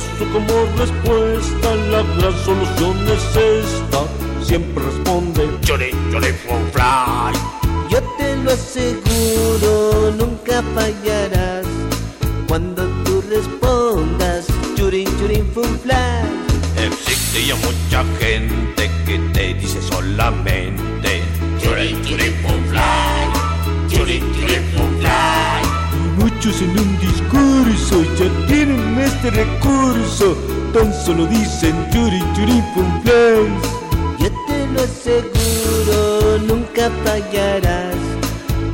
eso como respuesta la gran solución es esta. Siempre responde Churi, Churi, Fly. Yo te lo aseguro, nunca fallarás cuando tú respondas Churin, Churin, Fly. Existe ya mucha gente que te dice solamente Churin, Churin, Fly. Churin, Churin, Fly. Muchos en un discurso ya tienen este recurso. Tan solo dicen Churin, Churin, Fly. Yo te lo aseguro, nunca fallarás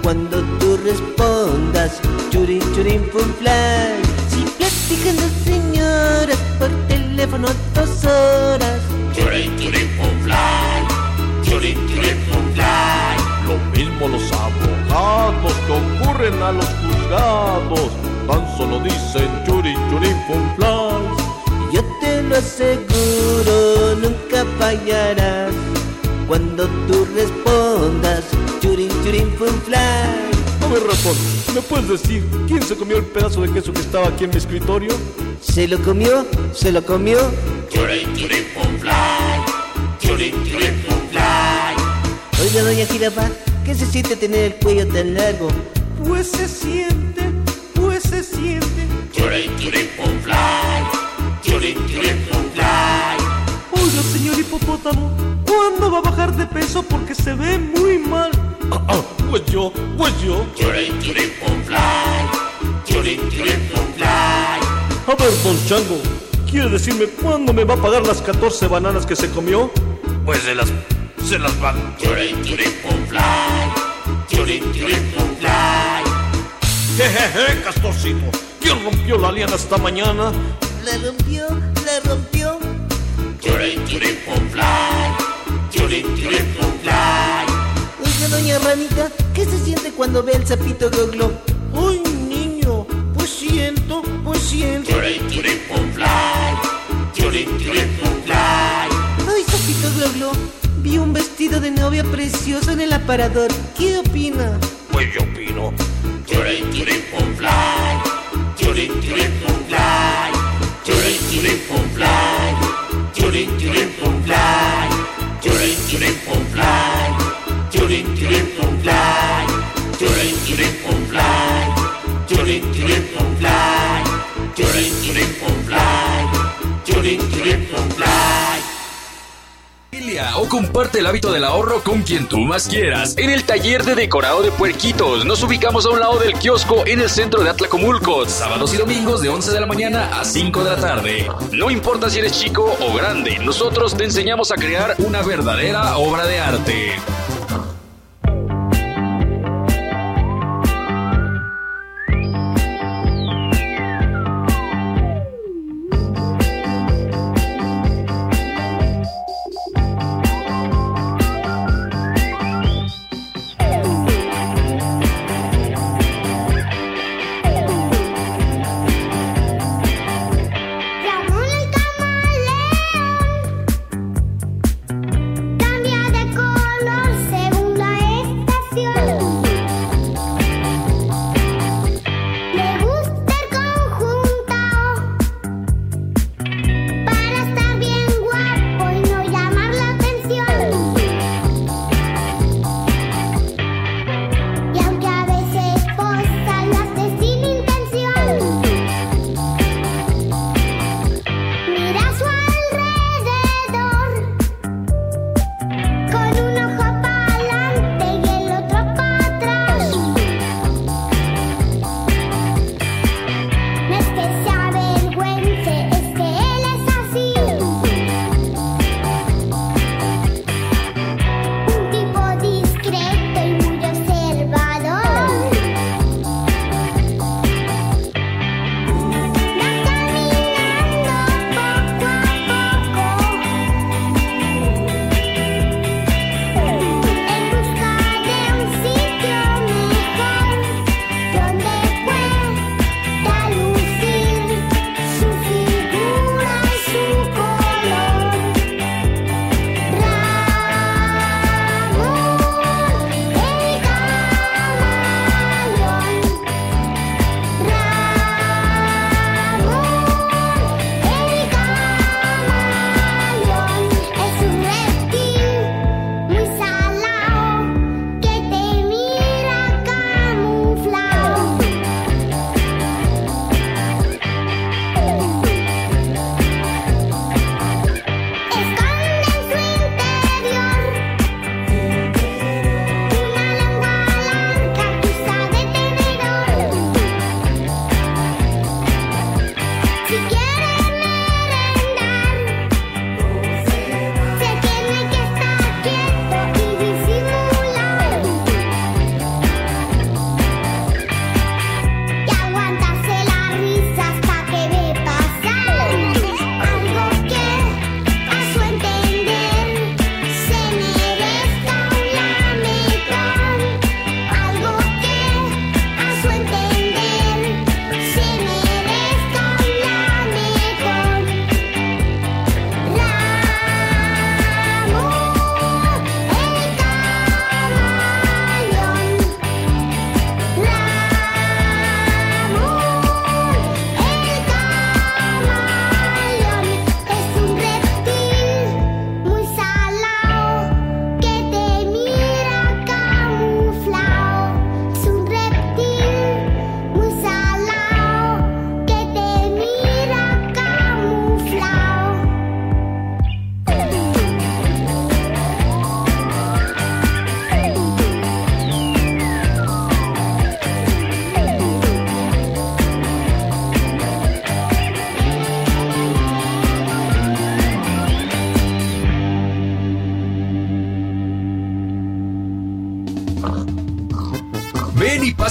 cuando tú respondas Churin, Churin, Fly. Si platican dos señoras por teléfono dos horas. Churin, Churin, Fly. Churin, Churin, Fly. Lo mismo los abogados que ocurren a los juzgados. Tan solo dicen Churin, Churin, Fly. Yo te lo aseguro, nunca fallarás cuando tú respondas Churin, Churin, Fly. No me respondes. ¿Me puedes decir quién se comió el pedazo de queso que estaba aquí en mi escritorio? ¿Se lo comió? ¿Se lo comió? Churin, Churin, Fly. Churin, Churin. Oiga, doña Jirafa, ¿qué se siente tener el cuello tan largo? Pues se siente, pues se siente. Churin, Churin, Fly. Churin, Churin, Fly. Oiga, señor hipopótamo, ¿cuándo va a bajar de peso? Porque se ve muy mal. Ah, ah, pues yo, pues yo. Churin, Churin, Fly. Churin, Churin, Fly. A ver, don Chango, ¿quiere decirme cuándo me va a pagar las 14 bananas que se comió? Pues se las, se las van. Churin, Churin, Fly. Churin, Churin, Fly. Jejeje, Castorcito, ¿quién rompió la liana esta mañana? La rompió, la rompió. Churin, Churin, Fly. Churin, Churin, Fly. Oiga, doña Ranita, ¿qué se siente cuando ve el sapito goglo? Ay, niño, pues siento, pues siento. Churin, Churin, Fly. Churin, Churin, Fly. Ay, sapito goglo, vi un vestido de novia precioso en el aparador. ¿Qué opina? Pues yo opino. Fly. O comparte el hábito del ahorro con quien tú más quieras. En el taller de decorado de puerquitos. Nos ubicamos a un lado del kiosco en el centro de Atlacomulco. Sábados y domingos de 11 de la mañana a 5 de la tarde. No importa si eres chico o grande, nosotros te enseñamos a crear una verdadera obra de arte.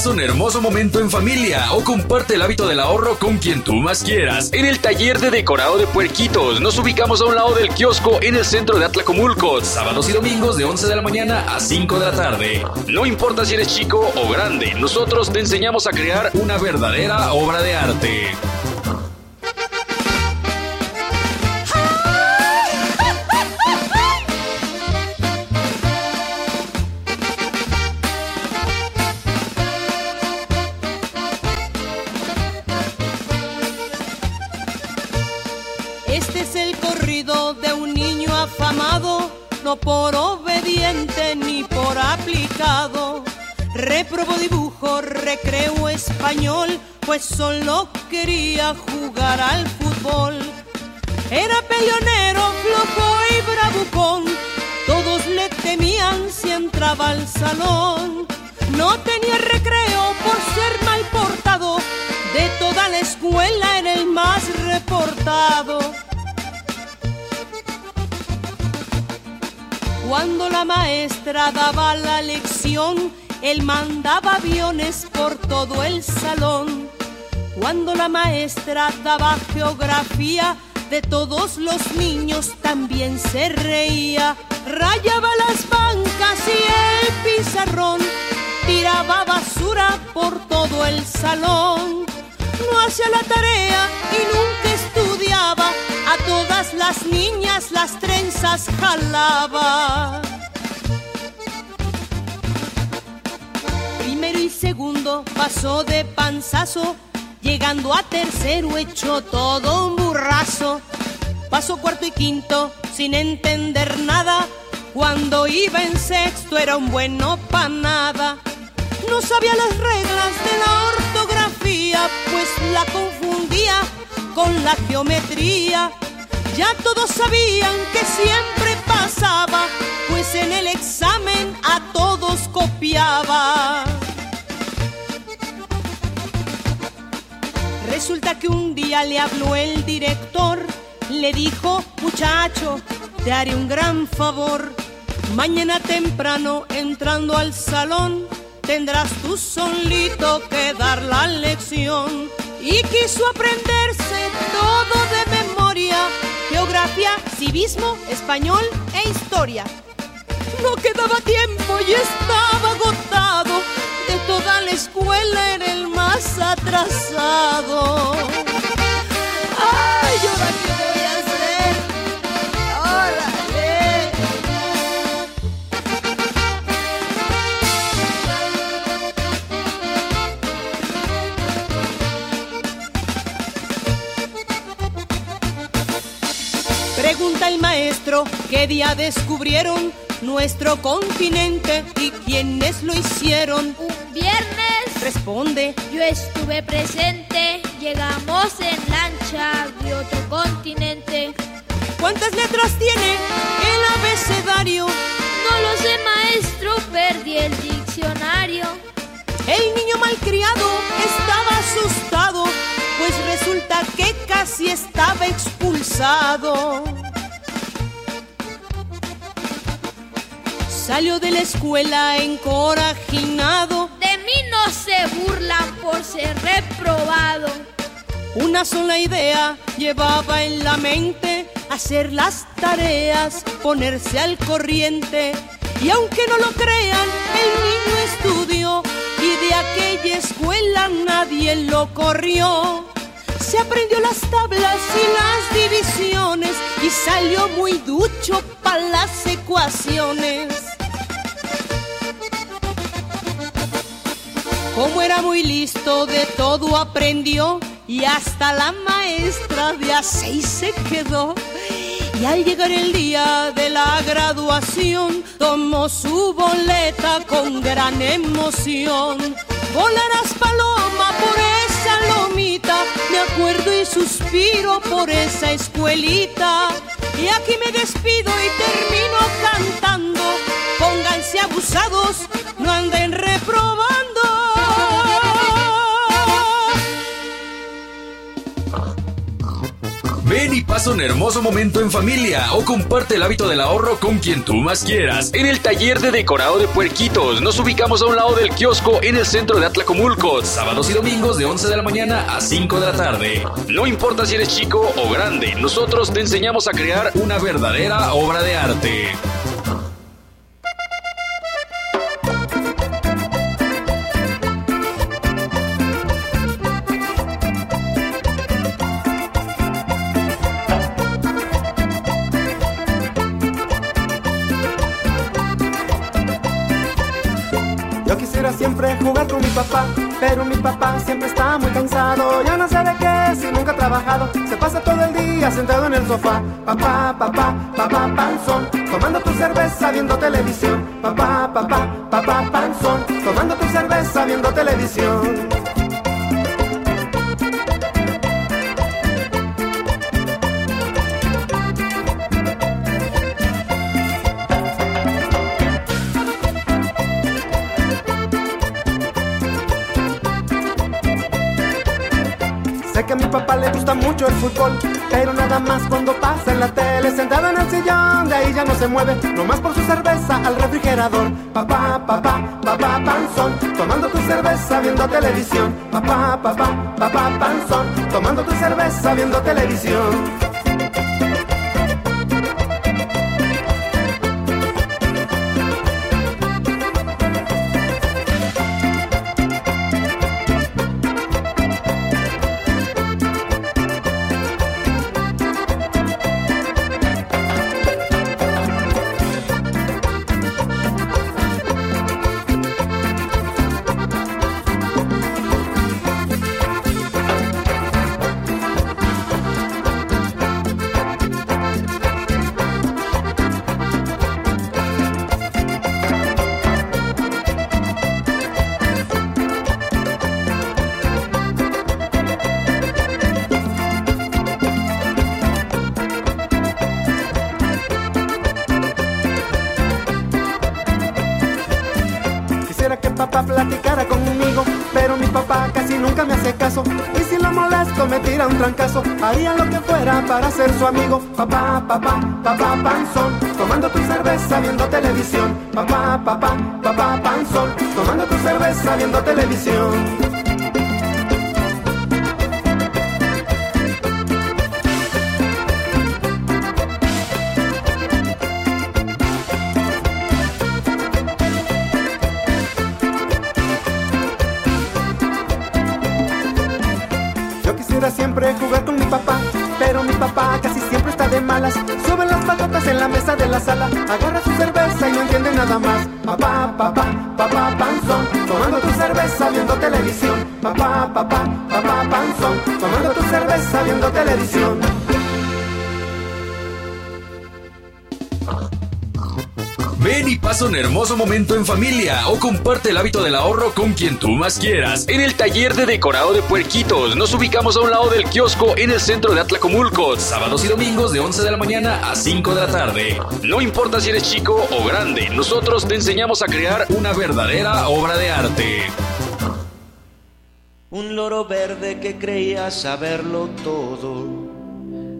Un hermoso momento en familia o comparte el hábito del ahorro con quien tú más quieras. En el taller de decorado de puerquitos nos ubicamos a un lado del kiosco en el centro de Atlacomulco, sábados y domingos de 11 de la mañana a 5 de la tarde. No importa si eres chico o grande, nosotros te enseñamos a crear una verdadera obra de arte. Por obediente ni por aplicado. Reprobó dibujo, recreo español, pues solo quería jugar al fútbol. Era peleonero, flojo y bravucón, todos le temían si entraba al salón. No tenía recreo por ser mal portado, de toda la escuela era el más reportado Cuando la maestra daba la lección, él mandaba aviones por todo el salón. Cuando la maestra daba geografía, de todos los niños también se reía. Rayaba las bancas y el pizarrón, tiraba basura por todo el salón. No hacía la tarea y nunca todas las niñas las trenzas jalaba. Primero y segundo pasó de panzazo, llegando a tercero hecho todo un burrazo. Pasó cuarto y quinto sin entender nada. Cuando iba en sexto era un bueno pa' nada. No sabía las reglas de la ortografía, pues la confundía con la geometría. Ya todos sabían que siempre pasaba, pues en el examen a todos copiaba. Resulta que un día le habló el director, le dijo, muchacho, te haré un gran favor. Mañana temprano, entrando al salón, tendrás tú solito que dar la lección y quiso aprenderse todo de memoria, geografía, civismo, español e historia. No quedaba tiempo y estaba agotado, de toda la escuela era el más atrasado. ¡Ay, yo Pregunta el maestro qué día descubrieron nuestro continente y quiénes lo hicieron. Un viernes. Responde. Yo estuve presente. Llegamos en lancha de otro continente. ¿Cuántas letras tiene el abecedario? No lo sé, maestro. Perdí el diccionario. El niño malcriado estaba asustado pues resulta que casi estaba expulsado. Salió de la escuela encorajinado. De mí no se burlan por ser reprobado. Una sola idea llevaba en la mente, hacer las tareas, ponerse al corriente. Y aunque no lo crean, el niño estudió y de aquella escuela nadie lo corrió. Se aprendió las tablas y las divisiones y salió muy ducho para las ecuaciones. Como era muy listo, de todo aprendió y hasta la maestra de a seis se quedó. Y al llegar el día de la graduación, tomó su boleta con gran emoción. Volarás paloma por esa lomita, me acuerdo y suspiro por esa escuelita. Y aquí me despido y termino cantando. Pónganse abusados, no anden y pasa un hermoso momento en familia o comparte el hábito del ahorro con quien tú más quieras. En el taller de decorado de puerquitos nos ubicamos a un lado del kiosco en el centro de Atlacomulco, sábados y domingos de 11 de la mañana a 5 de la tarde. No importa si eres chico o grande, nosotros te enseñamos a crear una verdadera obra de arte. Mi papá, pero mi papá siempre está muy cansado. Ya no sé de qué, si nunca ha trabajado, se pasa todo el día sentado en el sofá. Papá, papá, papá, panzón, tomando tu cerveza viendo televisión. Papá, papá, papá, panzón, tomando tu cerveza viendo televisión. Gusta mucho el fútbol, pero nada más cuando pasa en la tele, sentado en el sillón, de ahí ya no se mueve, nomás por su cerveza al refrigerador. Papá, papá, papá, panzón, tomando tu cerveza viendo televisión. Papá, papá, papá, panzón, tomando tu cerveza viendo televisión. Para ser su amigo. Papá, papá, papá, panzón, tomando tu cerveza viendo televisión. Papá, papá, papá, panzón, tomando tu cerveza viendo televisión. Agarra su cerveza y no entiende nada más. Papá, papá, papá, panzón, tomando tu cerveza viendo televisión. Papá, papá, papá, panzón, tomando tu cerveza viendo televisión. Ven y pasa un hermoso momento en familia o comparte el hábito del ahorro con quien tú más quieras. En el taller de decorado de puerquitos nos ubicamos a un lado del kiosco en el centro de Atlacomulco, sábados y domingos de 11 de la mañana a 5 de la tarde. No importa si eres chico o grande, nosotros te enseñamos a crear una verdadera obra de arte. Un loro verde que creía saberlo todo,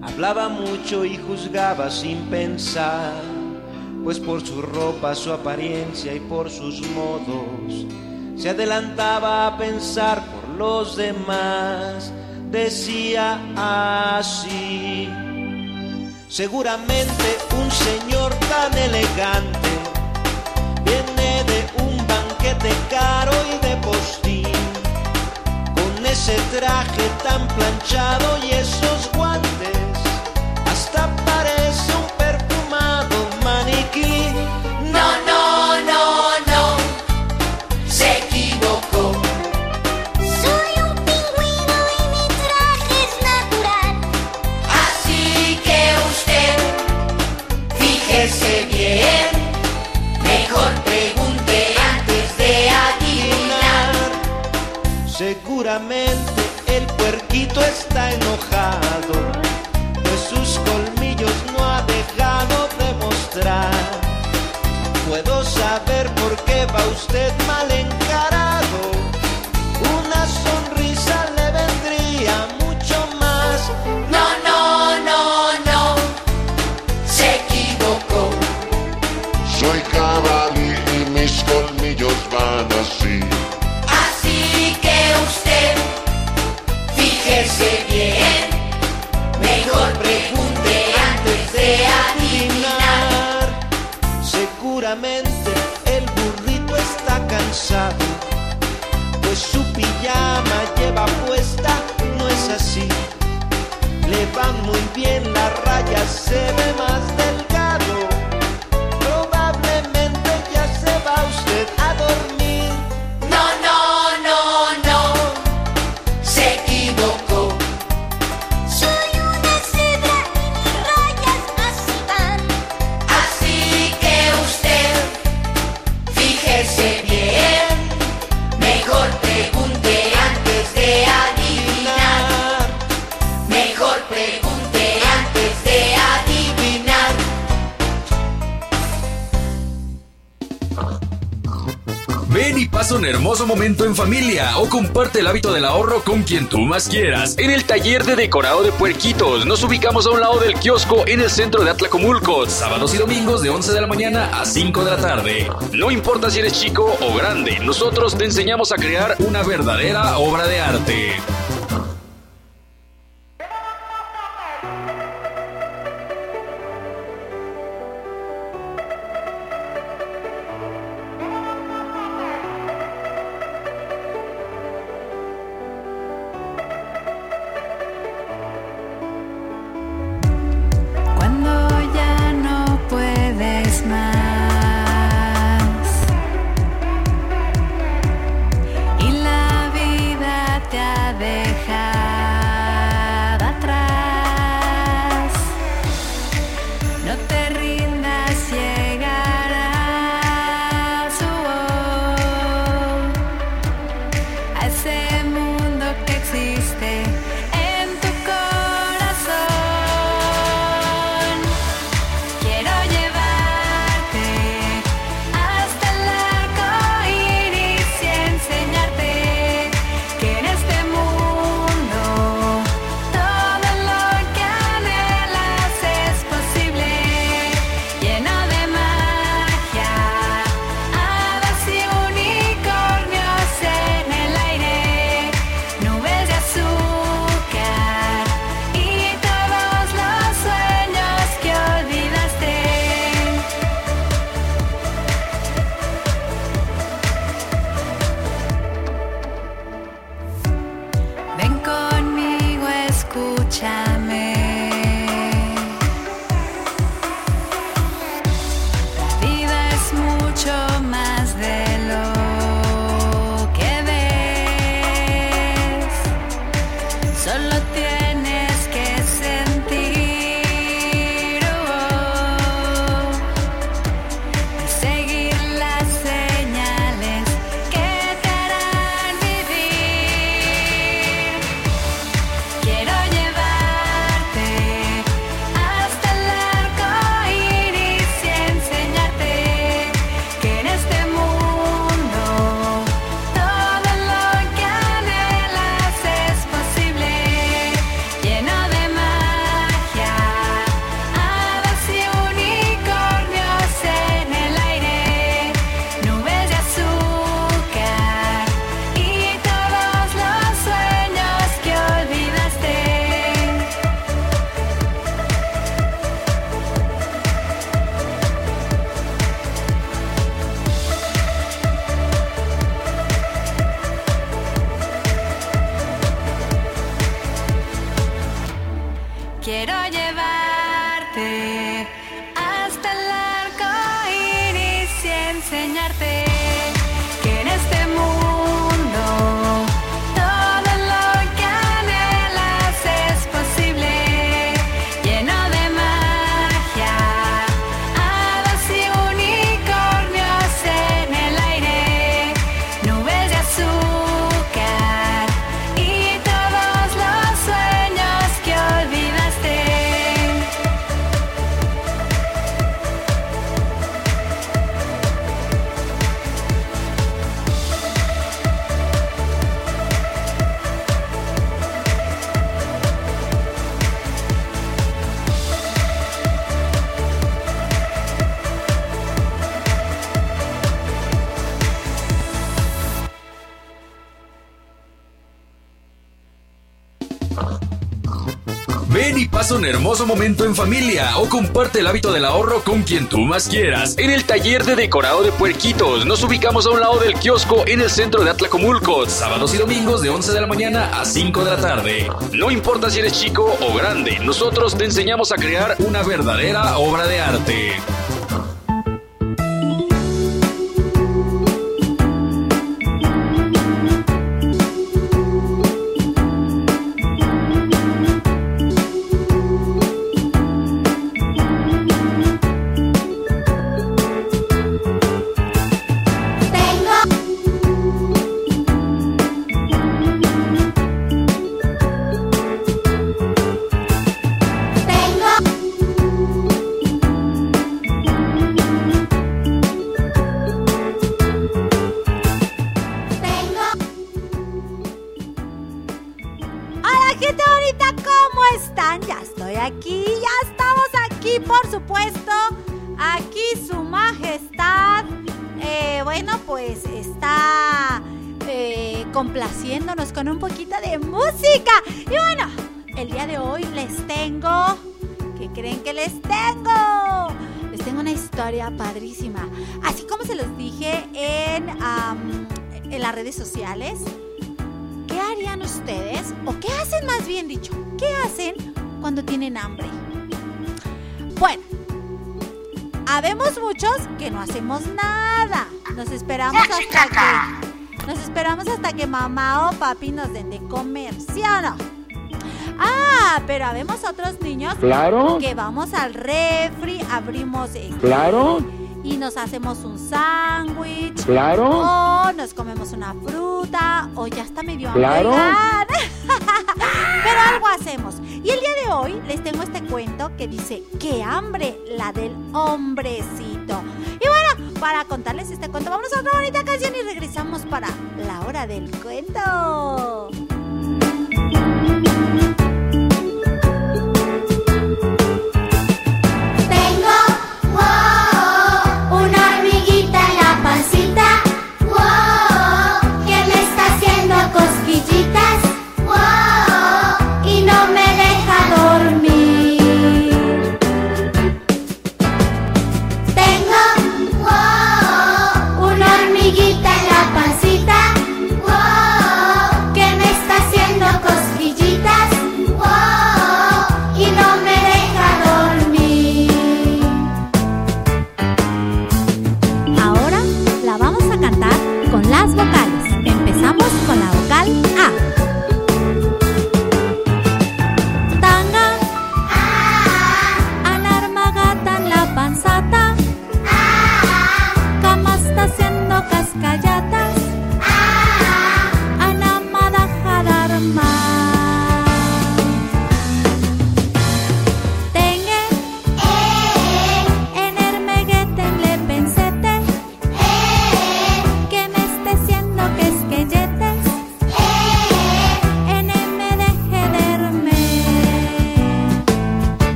hablaba mucho y juzgaba sin pensar pues por su ropa, su apariencia y por sus modos se adelantaba a pensar por los demás. Decía así, seguramente un señor tan elegante viene de un banquete caro y de postín, con ese traje tan planchado y esos guantes, está enojado, pues sus colmillos no ha dejado de mostrar. Puedo saber por qué va usted mal encarado. pues su pijama lleva puesta, no es así. Le van muy bien las rayas, se ve más. un hermoso momento en familia o comparte el hábito del ahorro con quien tú más quieras. En el taller de decorado de puerquitos nos ubicamos a un lado del kiosco en el centro de Atlacomulco, sábados y domingos de 11 de la mañana a 5 de la tarde. No importa si eres chico o grande, nosotros te enseñamos a crear una verdadera obra de arte. Un hermoso momento en familia o comparte el hábito del ahorro con quien tú más quieras. En el taller de decorado de puerquitos nos ubicamos a un lado del kiosco en el centro de Atlacomulco, sábados y domingos de 11 de la mañana a 5 de la tarde. No importa si eres chico o grande, nosotros te enseñamos a crear una verdadera obra de arte. ¿Qué creen que les tengo? Les tengo una historia padrísima. Así como se los dije en, en las redes sociales, ¿Qué harían ustedes? ¿O qué hacen más bien dicho? ¿Qué hacen cuando tienen hambre? Bueno, habemos muchos que no hacemos nada. Nos esperamos hasta que nos esperamos hasta que mamá o papi nos den de comer, ¿sí o no? Ah, pero habemos otros niños Claro. que vamos al refri, abrimos este, Claro. y nos hacemos un sándwich. Claro. O nos comemos una fruta. O ya está medio Claro. Pero algo hacemos. Y el día de hoy les tengo este cuento que dice, ¡qué hambre! La del hombrecito. Y bueno, para contarles este cuento, vamos a otra bonita canción y regresamos para la hora del cuento.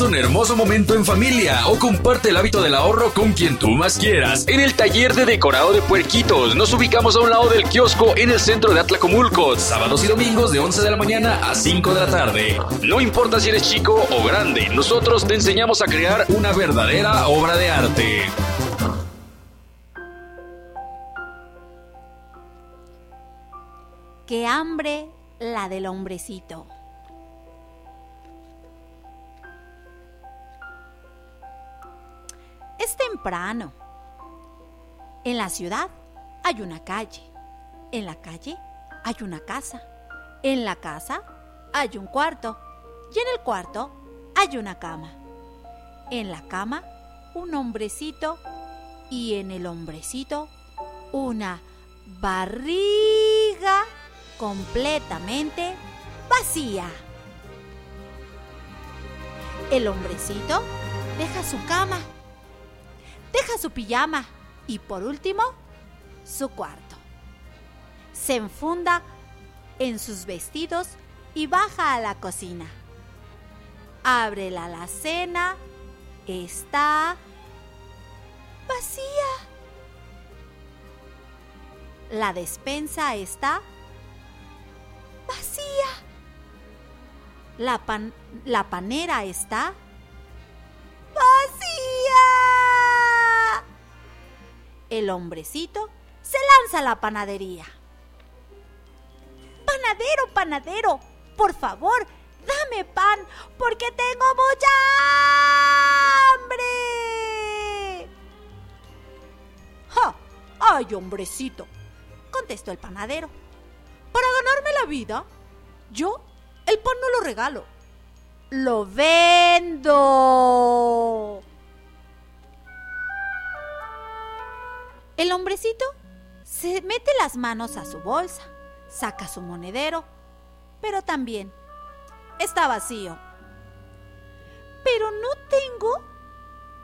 Un hermoso momento en familia o comparte el hábito del ahorro con quien tú más quieras. En el taller de decorado de puerquitos nos ubicamos a un lado del kiosco en el centro de Atlacomulco, sábados y domingos de 11 de la mañana a 5 de la tarde. No importa si eres chico o grande, nosotros te enseñamos a crear una verdadera obra de arte. Qué hambre la del hombrecito. Es temprano. En la ciudad hay una calle. En la calle hay una casa. En la casa hay un cuarto. Y en el cuarto hay una cama. En la cama un hombrecito y en el hombrecito una barriga completamente vacía. El hombrecito deja su cama, deja su pijama y por último su cuarto. Se enfunda en sus vestidos y baja a la cocina. Abre la alacena, está vacía. La despensa está vacía. La, pan- la panera está. El hombrecito se lanza a la panadería. Panadero, panadero, por favor, dame pan porque tengo mucha hambre. ¡Ja! ¡Ay, hombrecito! contestó el panadero. Para ganarme la vida, yo el pan no lo regalo, lo vendo. El hombrecito se mete las manos a su bolsa, saca su monedero, pero también está vacío. Pero no tengo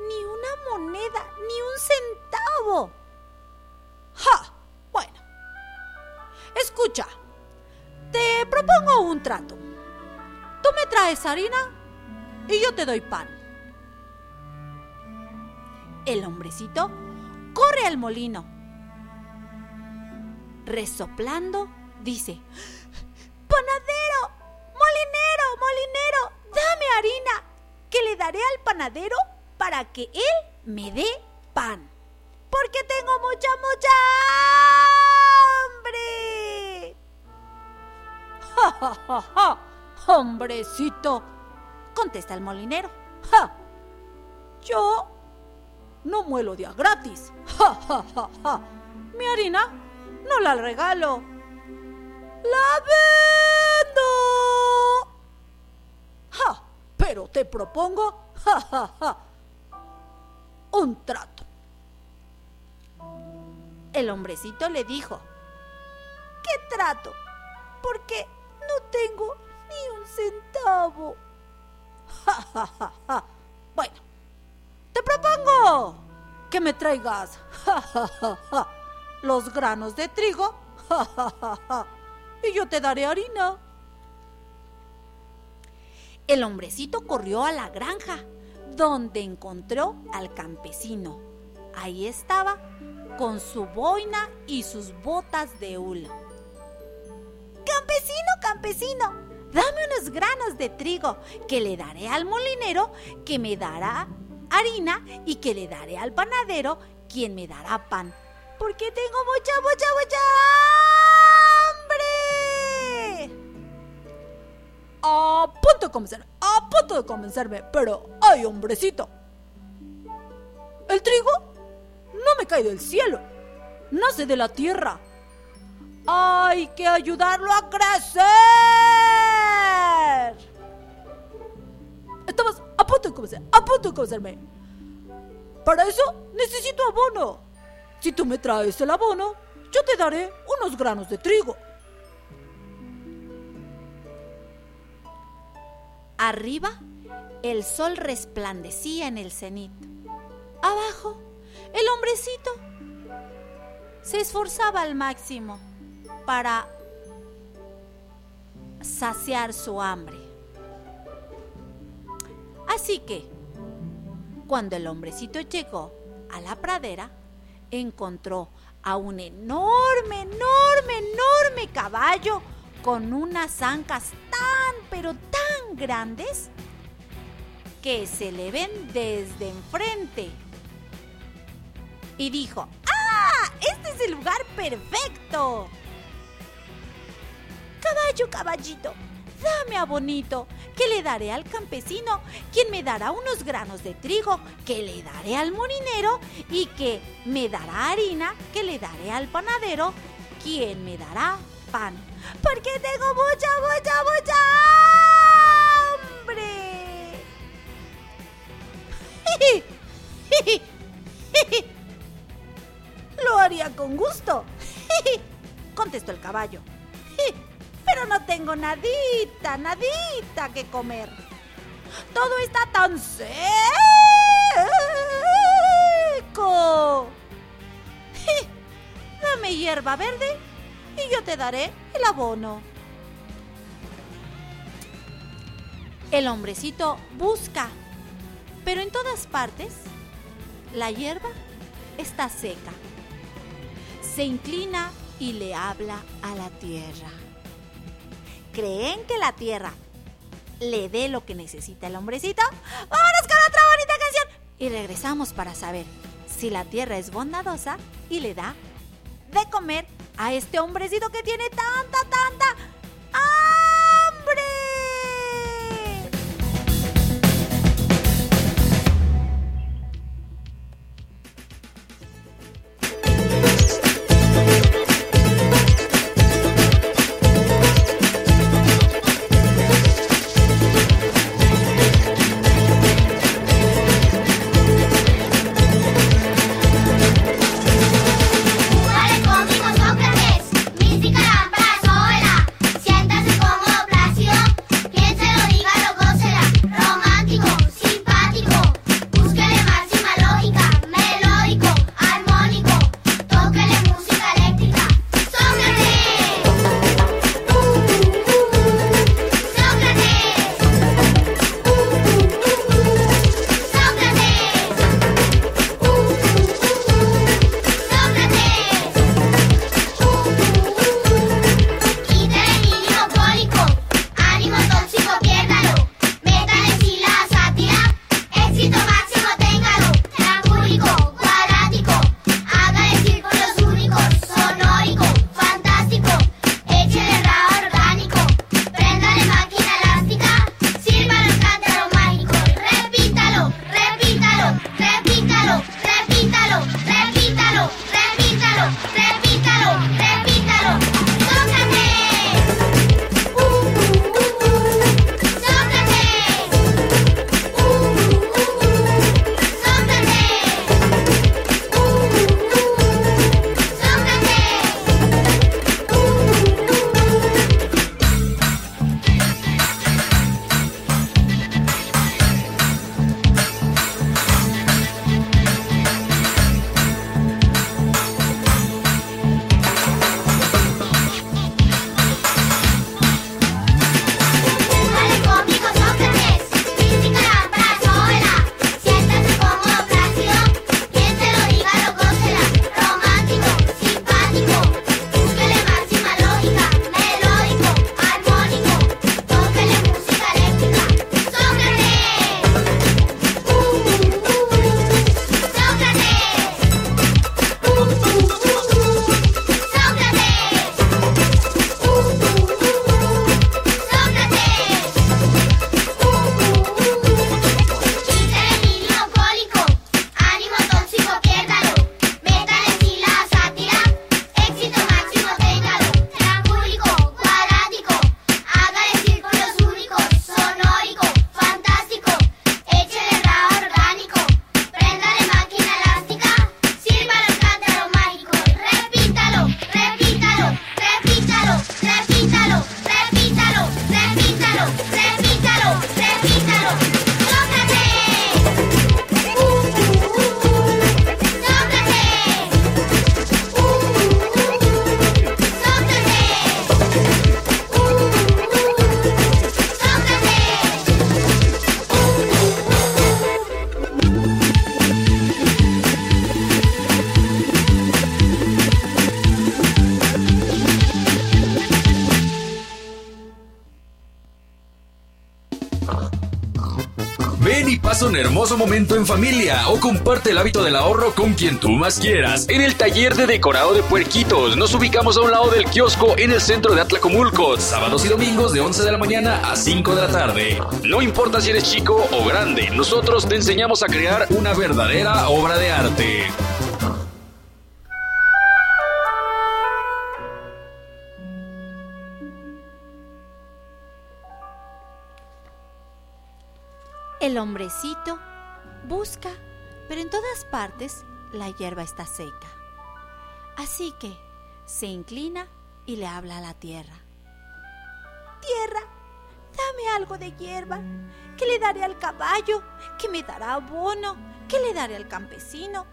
ni una moneda, ni un centavo. ¡Ja! Bueno, escucha, te propongo un trato. Tú me traes harina y yo te doy pan. El hombrecito corre al molino. Resoplando, dice, Panadero, molinero, molinero, dame harina, que le daré al panadero para que él me dé pan. Porque tengo mucha, mucha hambre. ¡Ja, ja, ja, ja! Hombrecito, contesta el molinero. ¡Ja! Yo no muelo de gratis. ¡Ja, ja, ja, ja! Mi harina no la regalo. ¡La vendo! ¡Ja! Pero te propongo, ja, ja, ja, un trato. El hombrecito le dijo, ¿qué trato? Porque no tengo ni un centavo. Ja, ja, ja, ja. Bueno, te propongo que me traigas ja, ja, ja, los granos de trigo y yo te daré harina. El hombrecito corrió a la granja, donde encontró al campesino. Ahí estaba, con su boina y sus botas de hula. Campesino, campesino, dame unos granos de trigo que le daré al molinero, que me dará harina y que le daré al panadero, quien me dará pan. Porque tengo mucha, mucha, mucha hambre. A punto de convencerme, a punto de convencerme, pero ay, hombrecito. El trigo no me cae del cielo, nace de la tierra. Hay que ayudarlo a crecer. Estabas a punto de convencer, a punto de convencerme. Para eso necesito abono. Si tú me traes el abono, yo te daré unos granos de trigo. Arriba, el sol resplandecía en el cenit. Abajo, el hombrecito se esforzaba al máximo para saciar su hambre. Así que, cuando el hombrecito llegó a la pradera, encontró a un enorme, enorme, enorme caballo con unas ancas tan, pero tan grandes que se le ven desde enfrente. Y dijo, ¡Ah! Este es el lugar perfecto. Caballo, caballito, dame a bonito, que le daré al campesino, quien me dará unos granos de trigo, que le daré al molinero, y que me dará harina, que le daré al panadero, quien me dará pan. Porque tengo mucha, mucha, mucha hambre. Lo haría con gusto, contestó el caballo. Pero no tengo nadita, nadita que comer. Todo está tan seco. Dame hierba verde y yo te daré el abono. El hombrecito busca, pero en todas partes la hierba está seca. Se inclina y le habla a la tierra. ¿Creen que la tierra le dé lo que necesita el hombrecito? ¡Vámonos con otra bonita canción! Y regresamos para saber si la tierra es bondadosa y le da de comer a este hombrecito que tiene tanta, tanta Un hermoso momento en familia o comparte el hábito del ahorro con quien tú más quieras. En el taller de decorado de puerquitos nos ubicamos a un lado del kiosco en el centro de Atlacomulco, sábados y domingos de 11 de la mañana a 5 de la tarde. No importa si eres chico o grande, nosotros te enseñamos a crear una verdadera obra de arte. Busca, pero en todas partes la hierba está seca. Así que se inclina y le habla a la tierra. Tierra, dame algo de hierba, que le daré al caballo, que me dará abono, que le daré al campesino,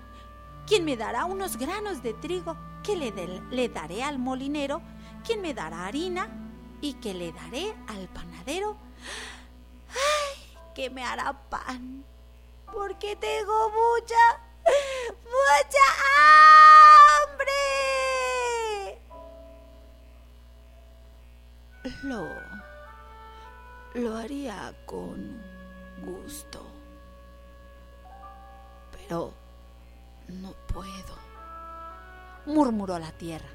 quien me dará unos granos de trigo, que le, le daré al molinero, quien me dará harina y que le daré al panadero. ¡Ay! Que me hará pan, porque tengo mucha, mucha hambre. Lo, lo haría con gusto, pero no puedo, murmuró la tierra.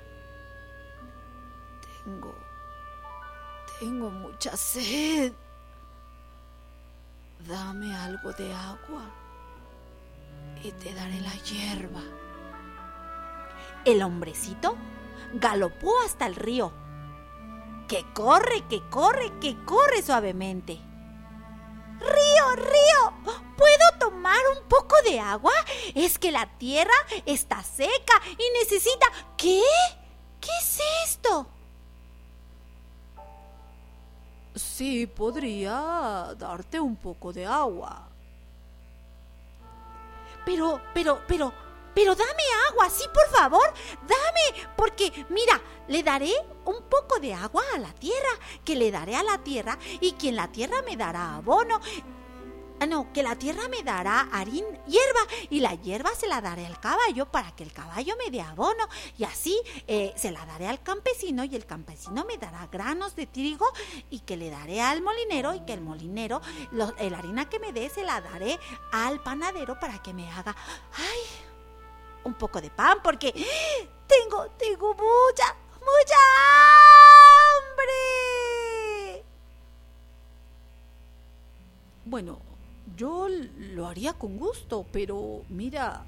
Tengo, tengo mucha sed. Dame algo de agua y te daré la hierba. El hombrecito galopó hasta el río. Que corre, que corre, que corre suavemente. Río, río, ¿puedo tomar un poco de agua? Es que la tierra está seca y necesita... ¿Qué? ¿Qué es esto? Sí, podría darte un poco de agua. Pero, pero, pero, pero dame agua, sí, por favor, dame, porque mira, le daré un poco de agua a la tierra, que le daré a la tierra y quien la tierra me dará abono. Ah, no, que la tierra me dará harín, hierba y la hierba se la daré al caballo para que el caballo me dé abono y así eh, se la daré al campesino y el campesino me dará granos de trigo y que le daré al molinero y que el molinero, lo- la harina que me dé se la daré al panadero para que me haga, ay, un poco de pan porque tengo, tengo mucha, mucha hambre. Bueno, yo lo haría con gusto, pero mira,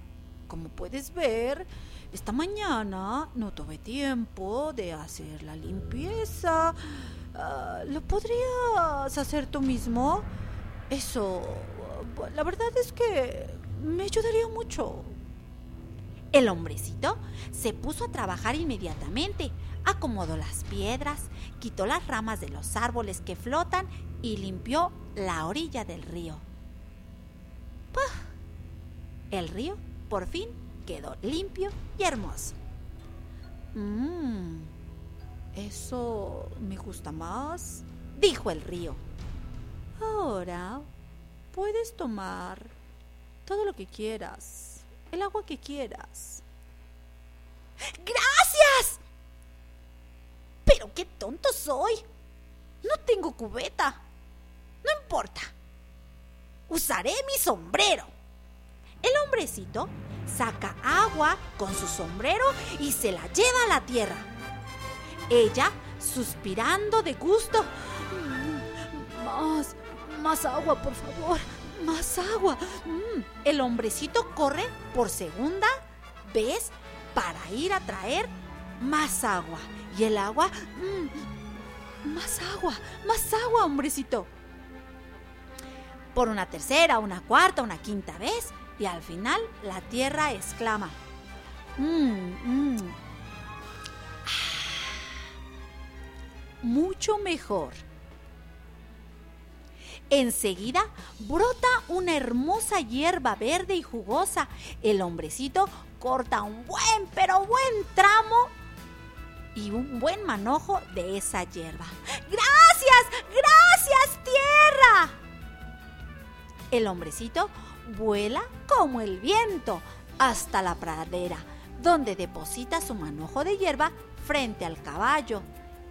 como puedes ver, esta mañana no tuve tiempo de hacer la limpieza. Ah, ¿Lo podrías hacer tú mismo? Eso, la verdad es que me ayudaría mucho. El hombrecito se puso a trabajar inmediatamente. Acomodó las piedras, quitó las ramas de los árboles que flotan y limpió la orilla del río. El río por fin quedó limpio y hermoso. Mmm, eso me gusta más, dijo el río. Ahora puedes tomar todo lo que quieras, el agua que quieras. ¡Gracias! Pero qué tonto soy. No tengo cubeta. No importa. Usaré mi sombrero. El hombrecito saca agua con su sombrero y se la lleva a la tierra. Ella, suspirando de gusto. "Mm, Más, más agua, por favor. Más agua. Mm". El hombrecito corre por segunda vez para ir a traer más agua. Y el agua... mm, más agua, más agua, hombrecito. Por una tercera, una cuarta, una quinta vez. Y al final la tierra exclama. "Mm, mm. Ah, Mucho mejor. Enseguida brota una hermosa hierba verde y jugosa. El hombrecito corta un buen, pero buen tramo y un buen manojo de esa hierba. ¡Gracias! ¡Gracias, tierra! El hombrecito vuela como el viento hasta la pradera, donde deposita su manojo de hierba frente al caballo.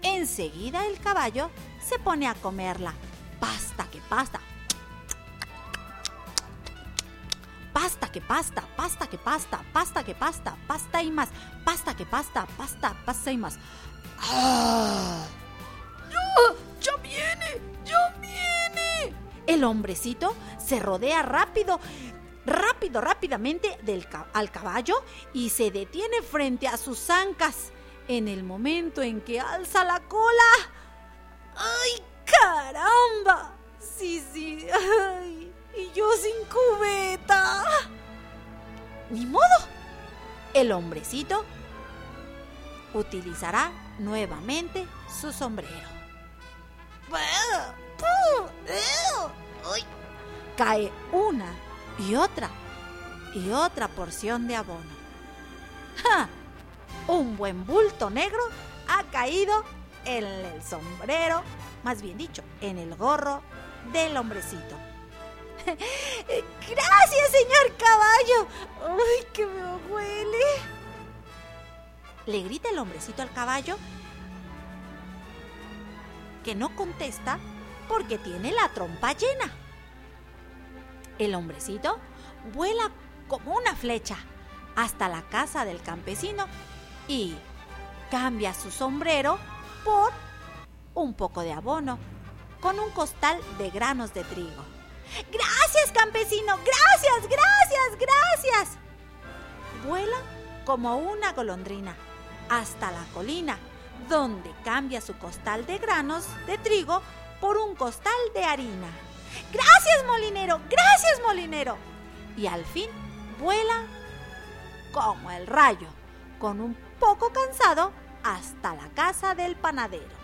Enseguida el caballo se pone a comerla. Pasta que pasta. Pasta que pasta, pasta que pasta, pasta que pasta, pasta y más, pasta que pasta, pasta, pasta y más. ¡Ah! ¡Ya! ¡Ya viene! ¡Ya viene! El hombrecito se rodea rápido, rápido, rápidamente del al caballo y se detiene frente a sus ancas. En el momento en que alza la cola. ¡Ay, caramba! Sí, sí, y yo sin cubeta. Ni modo. El hombrecito utilizará nuevamente su sombrero. Cae una y otra y otra porción de abono. ¡Ja! Un buen bulto negro ha caído en el sombrero, más bien dicho, en el gorro del hombrecito. Gracias, señor caballo. ¡Ay, que me huele! Le grita el hombrecito al caballo que no contesta porque tiene la trompa llena. El hombrecito vuela como una flecha hasta la casa del campesino y cambia su sombrero por un poco de abono con un costal de granos de trigo. Gracias, campesino, gracias, gracias, gracias. Vuela como una golondrina hasta la colina, donde cambia su costal de granos de trigo por un costal de harina. Gracias, molinero, gracias, molinero. Y al fin vuela como el rayo, con un poco cansado, hasta la casa del panadero.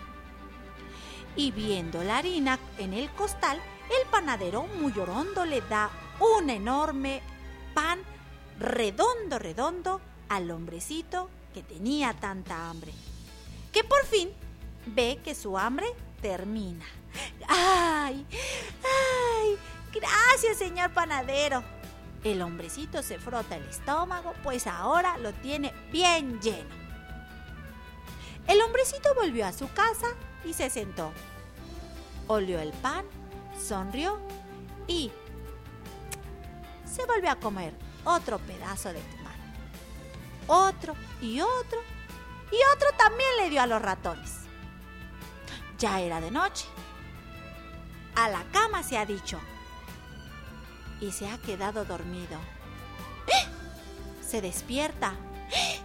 Y viendo la harina en el costal, el panadero muy orondo le da un enorme pan redondo, redondo al hombrecito que tenía tanta hambre, que por fin ve que su hambre termina. ¡Ay! ¡Ay! Gracias, señor panadero. El hombrecito se frota el estómago, pues ahora lo tiene bien lleno. El hombrecito volvió a su casa y se sentó. Olió el pan, sonrió y se volvió a comer otro pedazo de pan. Otro y otro y otro también le dio a los ratones. Ya era de noche. A la cama se ha dicho. Y se ha quedado dormido. ¡Eh! Se despierta. ¡Eh!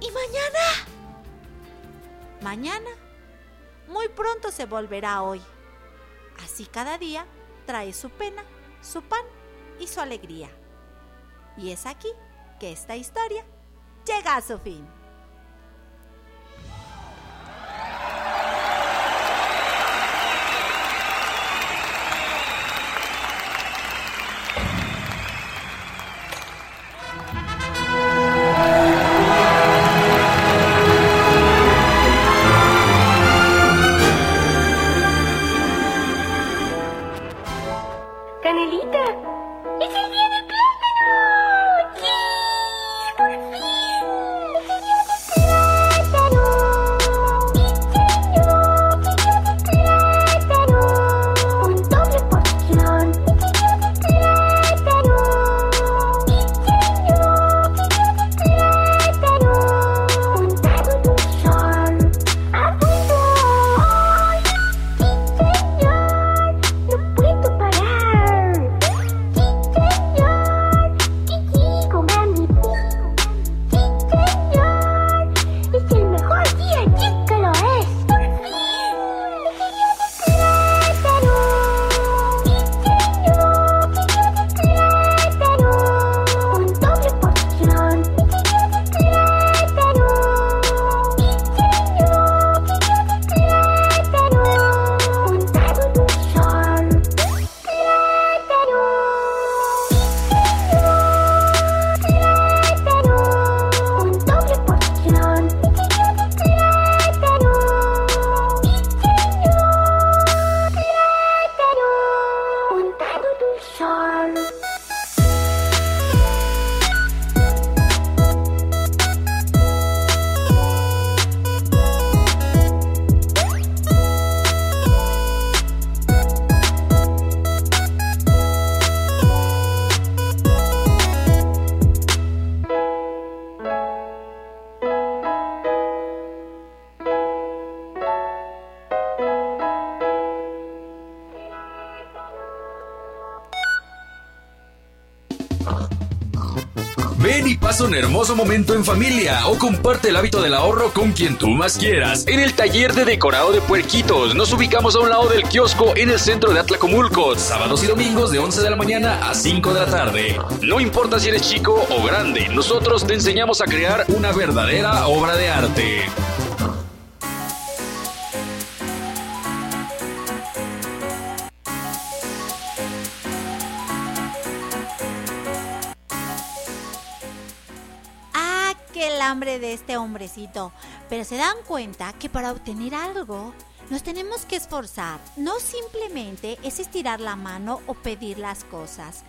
¿Y mañana? Mañana, muy pronto se volverá hoy. Así cada día trae su pena, su pan y su alegría. Y es aquí que esta historia llega a su fin. Un hermoso momento en familia o comparte el hábito del ahorro con quien tú más quieras. En el taller de decorado de puerquitos nos ubicamos a un lado del kiosco en el centro de Atlacomulco, sábados y domingos de 11 de la mañana a 5 de la tarde. No importa si eres chico o grande, nosotros te enseñamos a crear una verdadera obra de arte. Pero se dan cuenta que para obtener algo nos tenemos que esforzar. No simplemente es estirar la mano o pedir las cosas.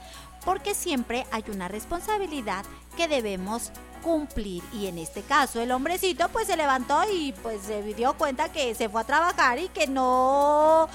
Porque siempre hay una responsabilidad que debemos cumplir. Y en este caso el hombrecito pues se levantó y pues se dio cuenta que se fue a trabajar y que no...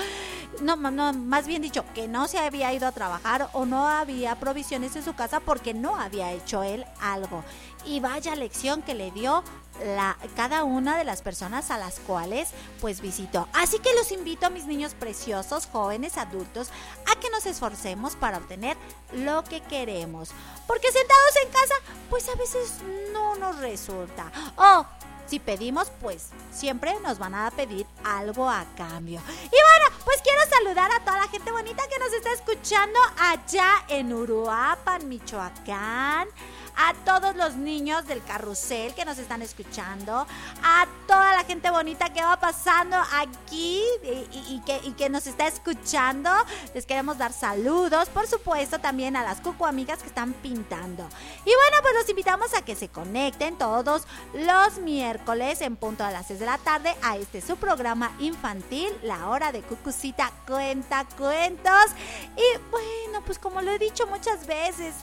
No, no, más bien dicho, que no se había ido a trabajar o no había provisiones en su casa porque no había hecho él algo. Y vaya lección que le dio la, cada una de las personas a las cuales pues visitó. Así que los invito, mis niños preciosos, jóvenes, adultos, a que nos esforcemos para obtener lo que queremos. Porque sentados en casa, pues a veces no nos resulta. O si pedimos, pues siempre nos van a pedir algo a cambio. Y bueno, pues quiero saludar a toda la gente bonita que nos está escuchando allá en Uruapan, Michoacán. A todos los niños del carrusel que nos están escuchando. A toda la gente bonita que va pasando aquí y, que, que nos está escuchando. Les queremos dar saludos. Por supuesto, también a las cucu amigas que están pintando. Y bueno, pues los invitamos a que se conecten todos los miércoles en punto a las 6 de la tarde a este su programa infantil, La Hora de Cucucita Cuenta Cuentos. Y bueno, pues como lo he dicho muchas veces,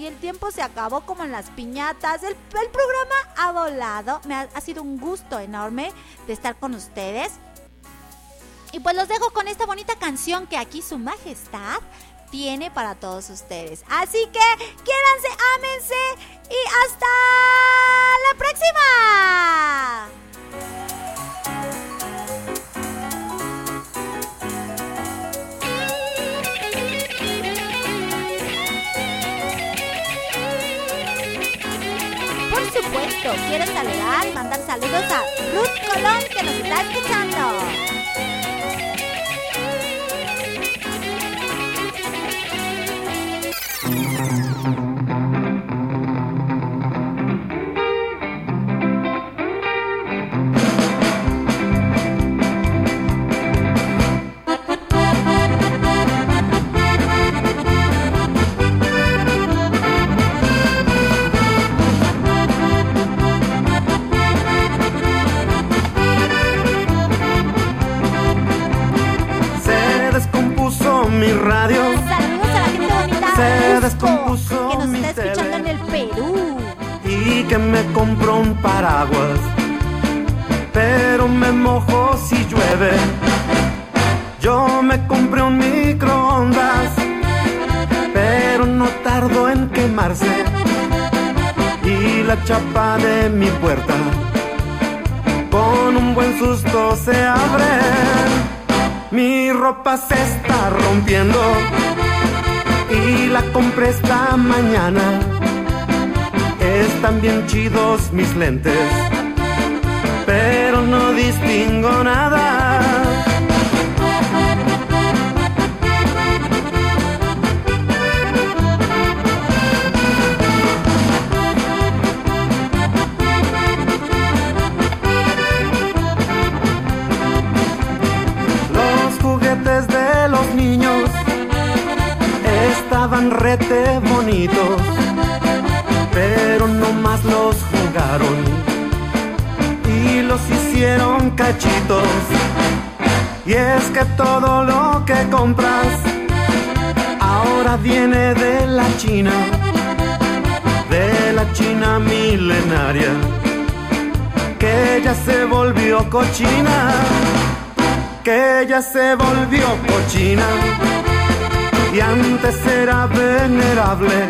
y el tiempo se acabó como en las piñatas. El, programa ha volado. Me ha, ha sido un gusto enorme de estar con ustedes. Y pues los dejo con esta bonita canción que aquí su majestad tiene para todos ustedes. Así que quiéranse, ámense y hasta la próxima. Quiero saludar, mandar saludos a Ruth Colón que nos está escuchando. Chapa de mi puerta, con un buen susto se abre. Mi ropa se está rompiendo y la compré esta mañana. Están bien chidos mis lentes, pero no distingo nada. Estaban rete bonitos pero no más los jugaron y los hicieron cachitos. Y es que todo lo que compras ahora viene de la China, de la China milenaria, que ya se volvió cochina, que ya se volvió cochina, y antes era venerable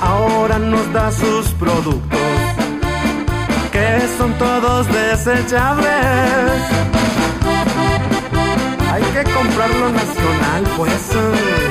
ahora nos da sus productos, que son todos desechables. Hay que comprar lo nacional, pues.